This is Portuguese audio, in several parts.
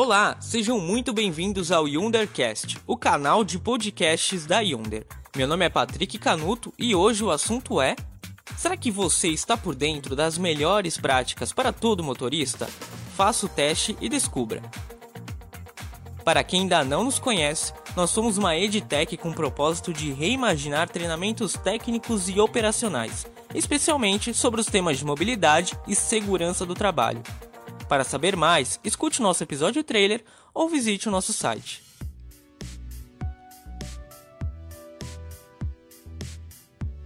Olá, sejam muito bem-vindos ao Yundercast, o canal de podcasts da Yunder. Meu nome é Patrick Canuto e hoje o assunto é: Será que você está por dentro das melhores práticas para todo motorista? Faça o teste e descubra. Para quem ainda não nos conhece, nós somos uma edtech com o propósito de reimaginar treinamentos técnicos e operacionais, especialmente sobre os temas de mobilidade e segurança do trabalho. Para saber mais, escute nosso episódio trailer ou visite o nosso site.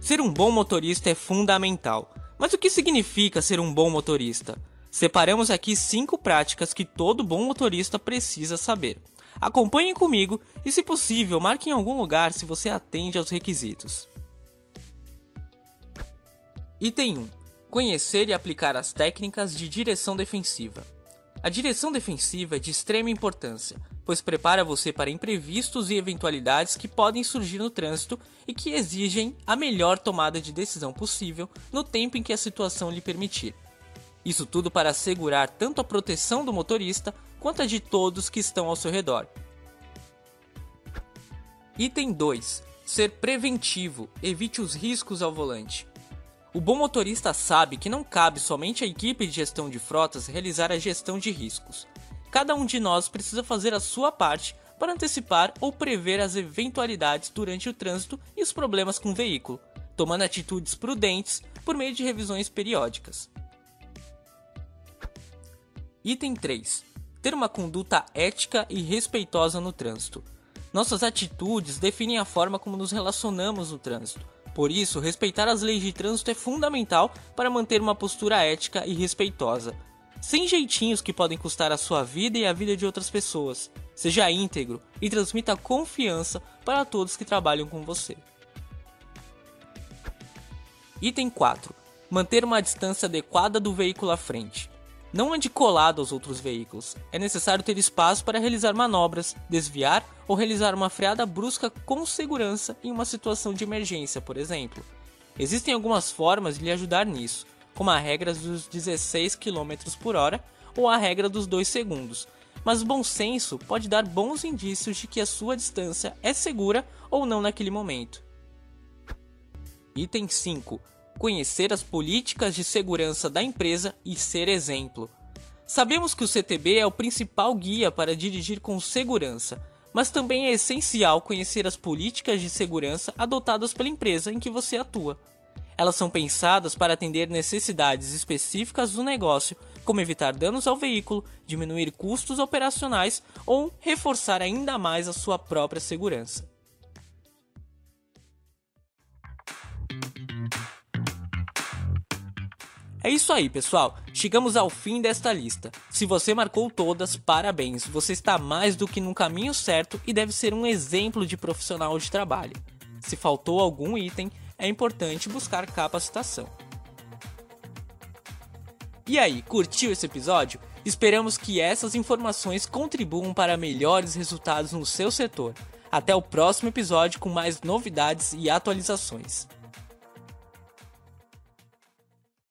Ser um bom motorista é fundamental. Mas o que significa ser um bom motorista? Separamos aqui cinco práticas que todo bom motorista precisa saber. Acompanhem comigo e, se possível, marque em algum lugar se você atende aos requisitos. Item 1 Conhecer e aplicar as técnicas de direção defensiva. A direção defensiva é de extrema importância, pois prepara você para imprevistos e eventualidades que podem surgir no trânsito e que exigem a melhor tomada de decisão possível no tempo em que a situação lhe permitir. Isso tudo para assegurar tanto a proteção do motorista quanto a de todos que estão ao seu redor. Item 2: Ser preventivo, evite os riscos ao volante. O bom motorista sabe que não cabe somente à equipe de gestão de frotas realizar a gestão de riscos. Cada um de nós precisa fazer a sua parte para antecipar ou prever as eventualidades durante o trânsito e os problemas com o veículo, tomando atitudes prudentes por meio de revisões periódicas. Item 3. Ter uma conduta ética e respeitosa no trânsito. Nossas atitudes definem a forma como nos relacionamos no trânsito por isso, respeitar as leis de trânsito é fundamental para manter uma postura ética e respeitosa. Sem jeitinhos que podem custar a sua vida e a vida de outras pessoas. Seja íntegro e transmita confiança para todos que trabalham com você. Item 4. Manter uma distância adequada do veículo à frente. Não ande colado aos outros veículos. É necessário ter espaço para realizar manobras, desviar ou realizar uma freada brusca com segurança em uma situação de emergência, por exemplo. Existem algumas formas de lhe ajudar nisso, como a regra dos 16 km por hora ou a regra dos 2 segundos, mas o bom senso pode dar bons indícios de que a sua distância é segura ou não naquele momento. Item 5 conhecer as políticas de segurança da empresa e ser exemplo. Sabemos que o CTB é o principal guia para dirigir com segurança, mas também é essencial conhecer as políticas de segurança adotadas pela empresa em que você atua. Elas são pensadas para atender necessidades específicas do negócio, como evitar danos ao veículo, diminuir custos operacionais ou reforçar ainda mais a sua própria segurança. É isso aí, pessoal. Chegamos ao fim desta lista. Se você marcou todas, parabéns. Você está mais do que no caminho certo e deve ser um exemplo de profissional de trabalho. Se faltou algum item, é importante buscar capacitação. E aí, curtiu esse episódio? Esperamos que essas informações contribuam para melhores resultados no seu setor. Até o próximo episódio com mais novidades e atualizações.